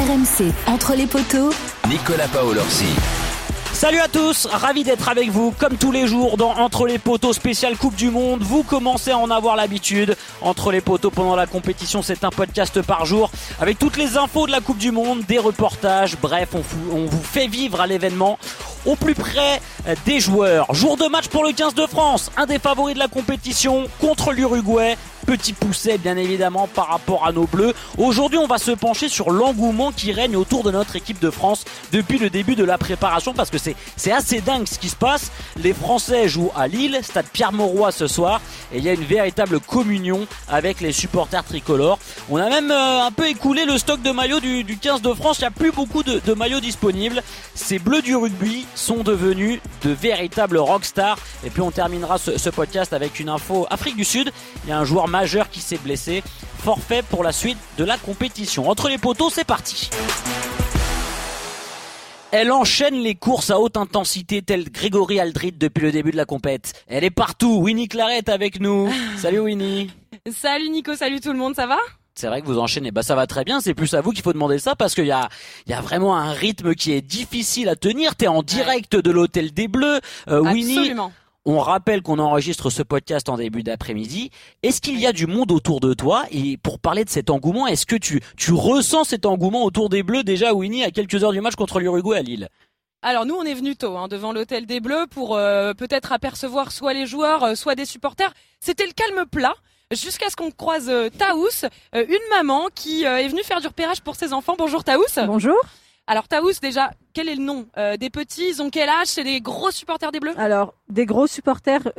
RMC, entre les poteaux. Nicolas Paolorsi. Salut à tous, ravi d'être avec vous comme tous les jours dans Entre les poteaux spécial Coupe du Monde. Vous commencez à en avoir l'habitude. Entre les poteaux pendant la compétition, c'est un podcast par jour avec toutes les infos de la Coupe du Monde, des reportages, bref, on, on vous fait vivre à l'événement au plus près des joueurs. Jour de match pour le 15 de France, un des favoris de la compétition contre l'Uruguay petit pousset bien évidemment par rapport à nos bleus. Aujourd'hui on va se pencher sur l'engouement qui règne autour de notre équipe de France depuis le début de la préparation parce que c'est, assez dingue ce qui se passe. Les Français jouent à Lille, stade Pierre-Mauroy ce soir et il y a une véritable communion avec les supporters tricolores. On a même euh, un peu écoulé le stock de maillots du, du 15 de France, il n'y a plus beaucoup de, de maillots disponibles. Ces bleus du rugby sont devenus de véritables rockstars et puis on terminera ce, ce podcast avec une info Afrique du Sud. Il y a un joueur majeur qui s'est blessé. Forfait pour la suite de la compétition. Entre les poteaux, c'est parti. Elle enchaîne les courses à haute intensité telle Grégory Aldrit depuis le début de la compète. Elle est partout. Winnie Claret avec nous. Salut Winnie. Salut Nico, salut tout le monde, ça va? C'est vrai que vous enchaînez. Bah ça va très bien. C'est plus à vous qu'il faut demander ça parce qu'il y a, il y a vraiment un rythme qui est difficile à tenir. T'es en direct de l'hôtel des Bleus. Euh, Winnie, on rappelle qu'on enregistre ce podcast en début d'après-midi. Est-ce qu'il y a du monde autour de toi? Et pour parler de cet engouement, est-ce que tu, tu ressens cet engouement autour des Bleus? Déjà, Winnie, à quelques heures du match contre l'Uruguay à Lille alors nous on est venu tôt hein, devant l'hôtel des Bleus pour euh, peut-être apercevoir soit les joueurs, euh, soit des supporters. C'était le calme plat jusqu'à ce qu'on croise euh, Taous, euh, une maman qui euh, est venue faire du repérage pour ses enfants. Bonjour Taous. Bonjour. Alors Taous, déjà, quel est le nom des petits? Ils ont quel âge? C'est des gros supporters des Bleus? Alors, des gros supporters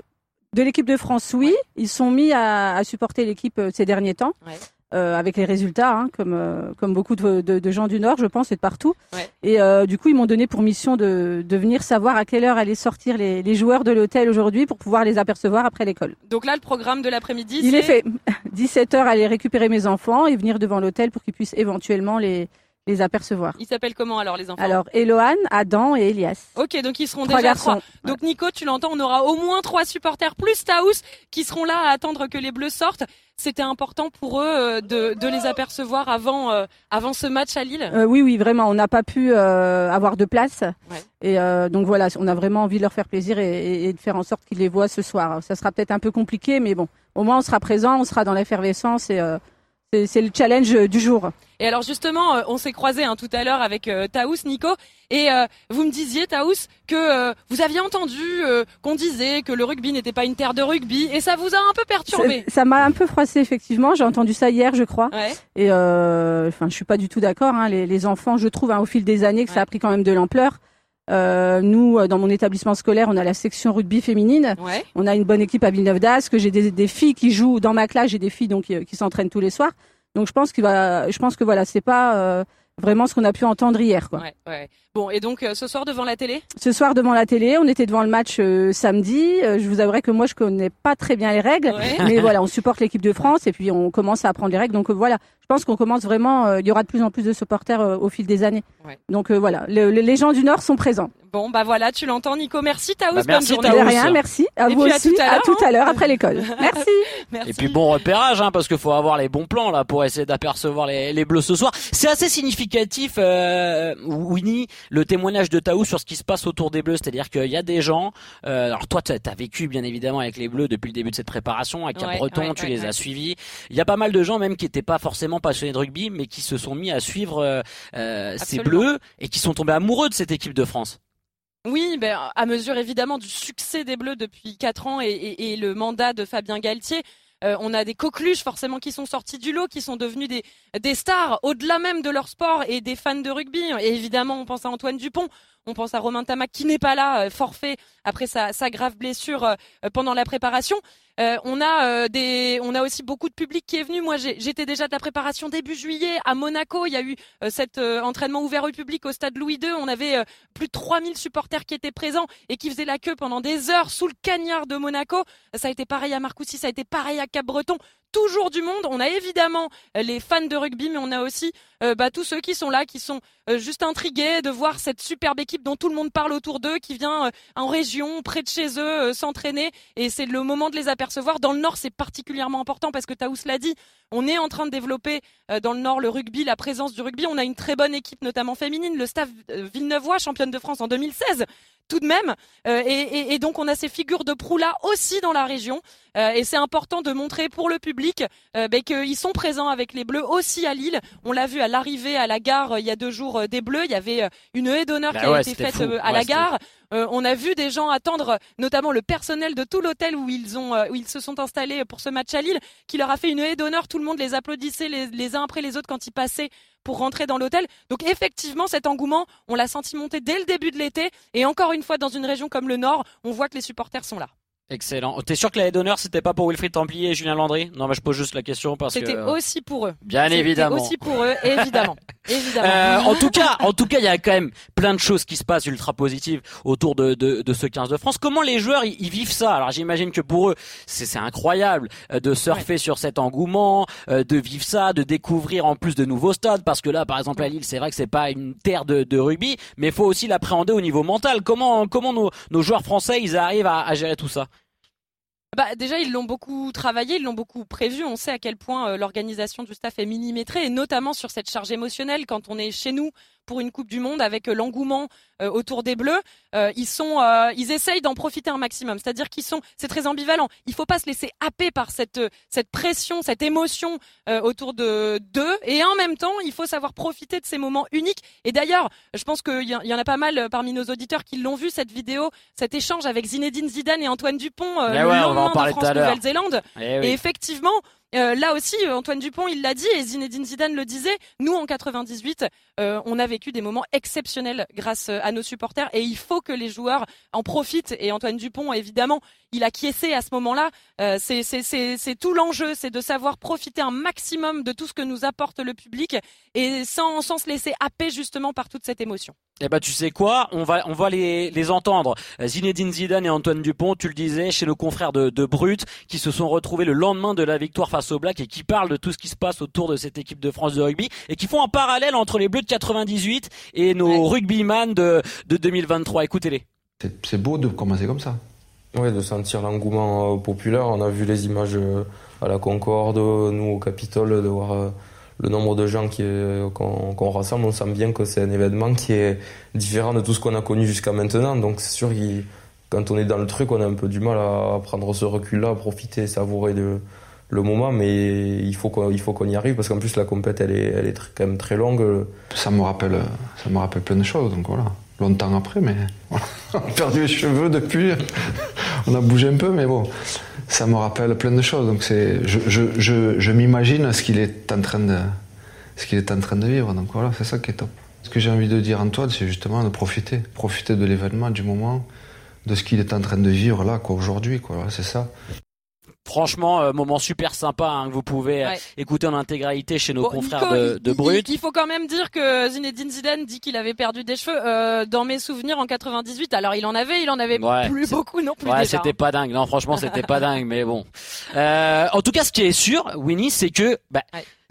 de l'équipe de France, oui. Ouais. Ils sont mis à, à supporter l'équipe ces derniers temps. Ouais. Euh, avec les résultats, hein, comme euh, comme beaucoup de, de, de, gens du Nord, je pense, et de partout. Ouais. Et euh, du coup, ils m'ont donné pour mission de, de venir savoir à quelle heure allaient sortir les, les joueurs de l'hôtel aujourd'hui pour pouvoir les apercevoir après l'école. Donc là, le programme de l'après-midi, il est fait. 17 heures, aller récupérer mes enfants et venir devant l'hôtel pour qu'ils puissent éventuellement les les apercevoir. Ils s'appellent comment alors les enfants? Alors Eloane, Adam et Elias. Ok, donc ils seront trois déjà garçons. trois. Donc Nico, tu l'entends, on aura au moins trois supporters plus Taous qui seront là à attendre que les Bleus sortent. C'était important pour eux euh, de, de, les apercevoir avant euh, avant ce match à Lille? Euh, oui, oui, vraiment. On n'a pas pu euh, avoir de place. Ouais. Et donc voilà, on a vraiment envie de leur faire plaisir et, et de faire en sorte qu'ils les voient ce soir. Ça sera peut-être un peu compliqué, mais bon, au moins on sera présent, on sera dans l'effervescence et euh, c'est le challenge du jour. Et alors justement, euh, on s'est croisé hein, tout à l'heure avec euh, Taous, Nico, et euh, vous me disiez, Taous, que euh, vous aviez entendu euh, qu'on disait que le rugby n'était pas une terre de rugby, et ça vous a un peu perturbé. Ça m'a un peu froissé effectivement. J'ai entendu ça hier, je crois. Ouais. Et enfin, je suis pas du tout d'accord. Hein. Les, les, enfants, je trouve, hein, au fil des années, que ouais. ça a pris quand même de l'ampleur. Euh, nous, dans mon établissement scolaire, on a la section rugby féminine. Ouais. On a une bonne équipe à Villeneuve d'Ascq. J'ai des, des, filles qui jouent dans ma classe. J'ai des filles donc qui, qui s'entraînent tous les soirs. Donc je pense qu'il va, je pense que voilà, c'est pas euh, vraiment ce qu'on a pu entendre hier, quoi. Ouais, ouais. Bon, et donc euh, ce soir devant la télé? Ce soir devant la télé, on était devant le match euh, samedi. Euh, je vous avouerai que moi je connais pas très bien les règles, ouais. mais voilà, on supporte l'équipe de France et puis on commence à apprendre les règles. Donc voilà, je pense qu'on commence vraiment. il y aura de plus en plus de supporters au fil des années. Ouais. Donc voilà, le, le, les gens du Nord sont présents. Bon, bah voilà, tu l'entends, Nico. Merci, Taous. Bah, merci, bonne journée. Rien, merci. À et vous puis aussi. À tout à l'heure, hein. après l'école. Merci. merci. Et puis bon repérage, hein, parce qu'il faut avoir les bons plans là pour essayer d'apercevoir les, les, bleus ce soir. C'est assez significatif, euh, Winnie, le témoignage de Taou sur ce qui se passe autour des bleus. C'est-à-dire qu'il y a des gens. Euh, alors toi, tu as vécu bien évidemment avec les bleus depuis le début de cette préparation, avec ouais, Breton, ouais, tu ouais, les ouais. as suivis. Il y a pas mal de gens même qui n'étaient pas forcément passionnés de rugby, mais qui se sont mis à suivre euh, ces bleus et qui sont tombés amoureux de cette équipe de France. Oui, ben, à mesure évidemment du succès des Bleus depuis quatre ans et, et, et, le mandat de Fabien Galtier, euh, on a des coqueluches forcément qui sont sortis du lot, qui sont devenus des, des stars au-delà même de leur sport et des fans de rugby. Et évidemment, on pense à Antoine Dupont, on pense à Romain Tamac qui n'est pas là, euh, forfait après sa, sa grave blessure euh, pendant la préparation. Euh, on a euh, des, on a aussi beaucoup de public qui est venu. Moi, j'étais déjà de la préparation début juillet à Monaco. Il y a eu euh, cet entraînement ouvert au public au stade Louis II. On avait plus de 3000 supporters qui étaient présents et qui faisaient la queue pendant des heures sous le cagnard de Monaco. Ça a été pareil à Marcoussis, ça a été pareil à Cap-Breton. Toujours du monde. On a évidemment les fans de rugby, mais on a aussi bah, tous ceux qui sont là, qui sont juste intrigués de voir cette superbe équipe dont tout le monde parle autour d'eux, qui vient en région, près de chez eux, s'entraîner. Et c'est le moment de les apercevoir. Dans le Nord, c'est particulièrement important parce que Taous l'a dit, on est en train de développer dans le Nord le rugby, la présence du rugby. On a une très bonne équipe, notamment féminine, le staff Villeneuvois, championne de France en 2016 tout de même. Euh, et, donc on a ces figures de proue là aussi dans la région. Euh, et c'est important de montrer pour le public euh, ben, qu'ils sont présents avec les Bleus aussi à Lille. On l'a vu à l'arrivée à la gare il y a deux jours des Bleus. Il y avait une haie d'honneur bah qui a été faite à la gare. on a vu des gens attendre, notamment le personnel de tout l'hôtel où ils ont, où ils se sont installés pour ce match à Lille, qui leur a fait une haie d'honneur. Tout le monde les applaudissait les, les uns après les autres quand ils passaient pour rentrer dans l'hôtel. Donc effectivement, cet engouement, on l'a senti monter dès le début de l'été. Et encore une fois, dans une région comme le Nord, on voit que les supporters sont là. Excellent. T'es sûr que la d'honneur c'était pas pour Wilfried Templier et Julien Landry? Non, mais je pose juste la question parce que c'était aussi pour eux. Bien évidemment. Aussi pour eux, évidemment. évidemment. Euh, en tout cas, en tout cas, il y a quand même plein de choses qui se passent ultra positives autour de, de, de ce 15 de France. Comment les joueurs ils, vivent ça? Alors j'imagine que pour eux c'est incroyable euh, de surfer sur cet engouement, euh, de vivre ça, de découvrir en plus de nouveaux stades parce que là, par exemple à Lille, c'est vrai que c'est pas une terre de, de rugby, mais il faut aussi l'appréhender au niveau mental. Comment comment nos, nos joueurs français ils arrivent à, à gérer tout ça? Bah, déjà, ils l'ont beaucoup travaillé, ils l'ont beaucoup prévu. On sait à quel point euh, l'organisation du staff est millimétrée, et notamment sur cette charge émotionnelle quand on est chez nous pour une Coupe du Monde avec euh, l'engouement euh, autour des Bleus. Euh, ils sont, ils essayent d'en profiter un maximum. C'est-à-dire qu'ils sont, c'est très ambivalent. Il faut pas se laisser happer par cette cette pression, cette émotion autour de d'eux, et en même temps, il faut savoir profiter de ces moments uniques. Et d'ailleurs, je pense qu'il y, y, en a pas mal parmi nos auditeurs qui l'ont vu cette vidéo, cet échange avec Zinedine Zidane et Antoine Dupont le lendemain de France Nouvelle-Zélande. Eh et effectivement, euh, là aussi, euh, Antoine Dupont, il l'a dit, et Zinedine Zidane le disait, nous, en 98, euh, on a vécu des moments exceptionnels grâce à nos supporters, et il faut que les joueurs en profitent. Et Antoine Dupont, évidemment, il a quiescé à ce moment-là. c'est tout l'enjeu, c'est de savoir profiter un maximum de tout ce que nous apporte le public, et sans, se laisser happer justement par toute cette émotion. Eh ben tu sais quoi, on va on va les, entendre. Zinedine Zidane et Antoine Dupont, tu le disais, chez nos confrères de, de Brut, qui se sont retrouvés le lendemain de la victoire face aux Blacks et qui parlent de tout ce qui se passe autour de cette équipe de France de rugby et qui font un parallèle entre les Bleus de 98 et nos rugbyman de de 2023. Écoutez-les. C'est beau de commencer comme ça. Oui, de sentir l'engouement euh, populaire. On a vu les images euh, à la Concorde, nous au Capitole, de voir euh, le nombre de gens qu'on rassemble, on sent bien que c'est un événement qui est différent de tout ce qu'on a connu jusqu'à maintenant. Donc c'est sûr que quand on est dans le truc, on a un peu du mal à prendre ce recul-là, à profiter, savourer de, le moment, mais il faut qu'on, faut qu'on y arrive parce qu'en plus la compète elle est, elle est quand même très longue. Ça me rappelle, ça me rappelle plein de choses, donc voilà. Longtemps après, mais on a perdu les cheveux depuis, on a bougé un peu, mais bon, ça me rappelle plein de choses. Donc c'est, je, je, je, je m'imagine ce qu'il est en train de, ce qu'il est en train de vivre. Donc voilà, c'est ça qui est top. Ce que j'ai envie de dire Antoine, c'est justement de profiter, profiter de l'événement, du moment, de ce qu'il est en train de vivre là, quoi, aujourd'hui, quoi. C'est ça. Franchement, euh, moment super sympa hein, que vous pouvez euh, écouter en intégralité chez nos confrères de, de Brut. Il, faut quand même dire que Zinedine Zidane dit qu'il avait perdu des cheveux. Euh, dans mes souvenirs, en 98, alors il en avait, il en avait plus beaucoup non plus. Ouais, c'était pas dingue. Non, franchement, c'était pas dingue, mais bon. en tout cas, ce qui est sûr, Winnie, c'est que bah,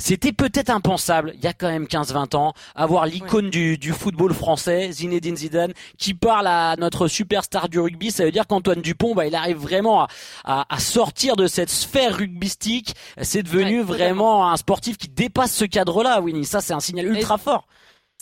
c'était peut-être impensable, il y a quand même 15-20 ans, avoir l'icône du, football français, Zinedine Zidane, qui parle à notre superstar du rugby. Ça veut dire qu'Antoine Dupont, bah, il arrive vraiment à, sortir de cette sphère rugbystique. C'est devenu vraiment un sportif qui dépasse ce cadre-là, Winnie. Ça, c'est un signal ultra fort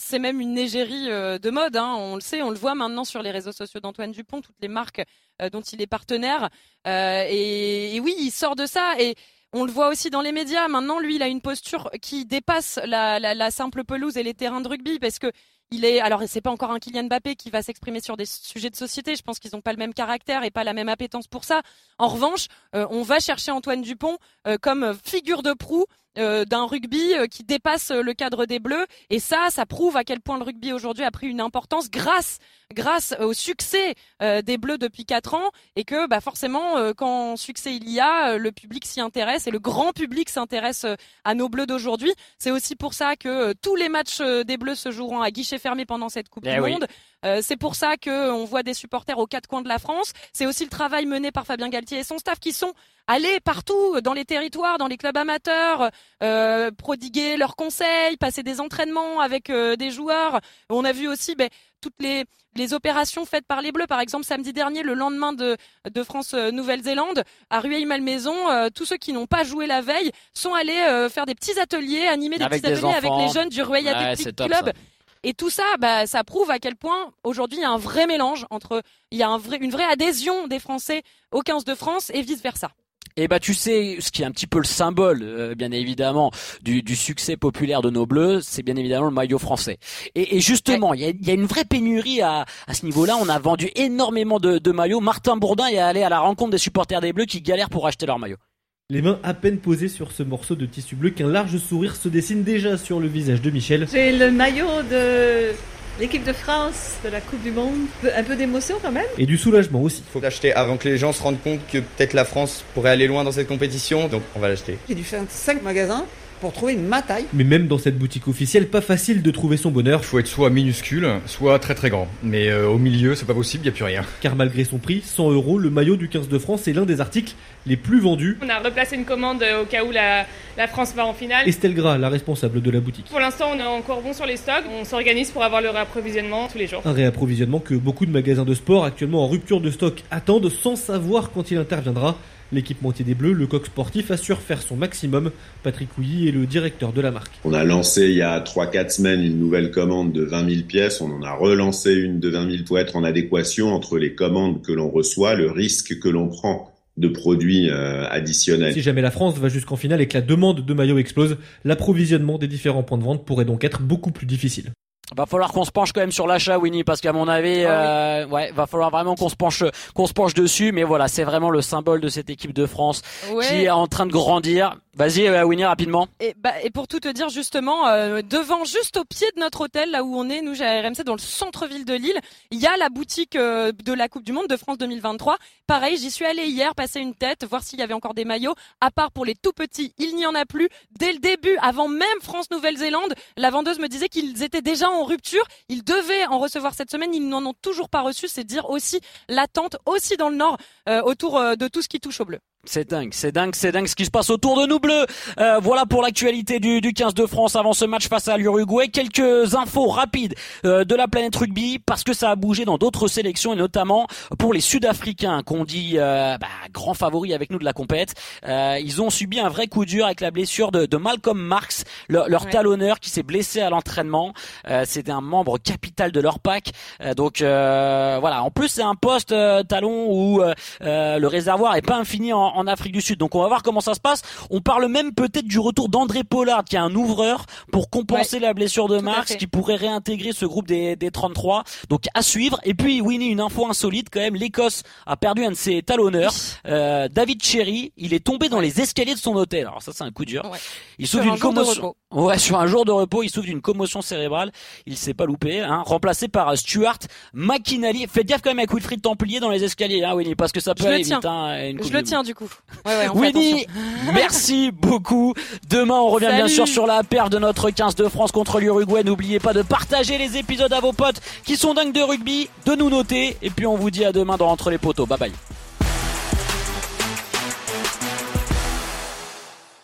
c'est même une égérie euh, de mode. Hein. On le sait, on le voit maintenant sur les réseaux sociaux d'Antoine Dupont, toutes les marques euh, dont il est partenaire. Euh, et, et, oui, il sort de ça. Et on le voit aussi dans les médias. Maintenant, lui, il a une posture qui dépasse la, simple pelouse et les terrains de rugby parce que il est, alors c'est pas encore un Kylian Mbappé qui va s'exprimer sur des sujets de société. Je pense qu'ils n'ont pas le même caractère et pas la même appétence pour ça. En revanche, euh, on va chercher Antoine Dupont euh, comme figure de proue euh, d'un rugby euh, qui dépasse euh, le cadre des Bleus. Et ça, ça prouve à quel point le rugby aujourd'hui a pris une importance grâce grâce au succès des Bleus depuis quatre ans et que bah forcément quand succès il y a, le public s'y intéresse et le grand public s'intéresse à nos Bleus d'aujourd'hui. C'est aussi pour ça que tous les matchs des Bleus se joueront à guichet fermé pendant cette Coupe eh du Monde. Euh, c'est pour ça que on voit des supporters aux quatre coins de la France. C'est aussi le travail mené par Fabien Galtier et son staff qui sont allés partout dans les territoires, dans les clubs amateurs, euh, prodiguer leurs conseils, passer des entraînements avec euh, des joueurs. On a vu aussi ben, toutes les, les opérations faites par les Bleus. Par exemple, samedi dernier, le lendemain de, de France-Nouvelle-Zélande, à Rueil-Malmaison, tous ceux qui n'ont pas joué la veille sont allés faire des petits ateliers, animer des petits ateliers avec les jeunes du Rueil Athletic Club. Et tout ça, bah, ça prouve à quel point aujourd'hui il y a un vrai mélange entre, il y a un vrai, une vraie adhésion des Français au 15 de France et vice versa. Et bah tu sais, ce qui est un petit peu le symbole, euh, bien évidemment, du, du, succès populaire de nos Bleus, c'est bien évidemment le maillot français. Et, et justement, il y, a, y, a, une vraie pénurie à, à ce niveau-là. On a vendu énormément de, de maillots. Martin Bourdin est allé à la rencontre des supporters des Bleus qui galèrent pour acheter leur maillot. Les mains à peine posées sur ce morceau de tissu bleu qu'un large sourire se dessine déjà sur le visage de Michel. J'ai le maillot de l'équipe de France de la Coupe du Monde. Un peu d'émotion quand même. Et du soulagement aussi. Il faut l'acheter avant que les gens se rendent compte que peut-être la France pourrait aller loin dans cette compétition, donc on va l'acheter. J'ai dû faire 5 magasins pour trouver ma taille. Mais même dans cette boutique officielle, pas facile de trouver son bonheur. Il faut être soit minuscule, soit très très grand. Mais euh, au milieu, c'est pas possible, il n'y a plus rien. Car malgré son prix, 100 euros, le maillot du 15 de France est l'un des articles les plus vendus. On a replacé une commande au cas où la, la France va en finale. Estelle Gras, la responsable de la boutique. Pour l'instant, on est encore bon sur les stocks. On s'organise pour avoir le réapprovisionnement tous les jours. Un réapprovisionnement que beaucoup de magasins de sport actuellement en rupture de stock attendent sans savoir quand il interviendra. L'équipementier des Bleus, le coq sportif, assure faire son maximum. Patrick Houilly est le directeur de la marque. On a lancé il y a 3-4 semaines une nouvelle commande de 20 000 pièces. On en a relancé une de 20 000 pour être en adéquation entre les commandes que l'on reçoit, le risque que l'on prend de produits euh, additionnels. Si jamais la France va jusqu'en finale et que la demande de maillots explose, l'approvisionnement des différents points de vente pourrait donc être beaucoup plus difficile. Va falloir qu'on se penche quand même sur l'achat, Winnie, parce qu'à mon avis, Ah euh, ouais, va falloir vraiment qu'on se penche, qu'on se penche dessus. Mais voilà, c'est vraiment le symbole de cette équipe de France Ouais. qui est en train de grandir. Vas-y, euh, Winnie, rapidement. Et, bah, et pour tout te dire justement, euh, devant, juste au pied de notre hôtel, là où on est, nous, chez RMC, dans le centre-ville de Lille, il y a la boutique de la Coupe du Monde de France 2023. Pareil, j'y suis allée hier, passer une tête, voir s'il y avait encore des maillots. À part pour les tout petits, il n'y en a plus. Dès le début, avant même France-Nouvelle-Zélande, la vendeuse me disait qu'ils étaient déjà en rupture. Ils devaient en recevoir cette semaine, ils n'en ont toujours pas reçu. C'est dire aussi l'attente, aussi dans le Nord, euh, autour euh, de tout ce qui touche au bleu. C'est dingue, c'est dingue, c'est dingue ce qui se passe autour de nous bleus. Euh, voilà pour l'actualité du, du 15 de France avant ce match face à l'Uruguay. Quelques infos rapides euh, de la planète rugby parce que ça a bougé dans d'autres sélections et notamment pour les Sud-Africains qu'on dit euh, bah, grands favoris avec nous de la compète. Euh, ils ont subi un vrai coup dur avec la blessure de, de Malcolm Marks, leur, leur Ouais. talonneur qui s'est blessé à l'entraînement. Euh, C'était un membre capital de leur pack. Euh, donc euh, voilà. En plus c'est un poste euh, talon où le réservoir est pas infini en, en Afrique du Sud. Donc on va voir comment ça se passe. On parle même peut-être du retour d'André Pollard qui est un ouvreur pour compenser la blessure de Marx qui pourrait réintégrer ce groupe des, des 33. Donc à suivre. Et puis Winnie, une info insolite quand même. L'Écosse a perdu un de ses talonneurs. Euh, David Cherry, il est tombé dans les escaliers de son hôtel. Alors ça c'est un coup dur. Ouais. Il souffre un d'une commotion. Ouais, sur un jour de repos, il souffre d'une commotion cérébrale. Il s'est pas loupé, hein. Remplacé par euh, Stuart McInally. Faites gaffe quand même avec Wilfried Templier dans les escaliers, hein, Winnie, parce que ça peut Je le aller tiens. vite, hein, une Je le tiens du coup. Ouais, ouais, on Winnie, merci beaucoup. Demain, on revient bien sûr sur la paire de notre 15 de France contre l'Uruguay. N'oubliez pas de partager les épisodes à vos potes qui sont dingues de rugby, de nous noter. Et puis on vous dit à demain dans Entre les poteaux. Bye bye.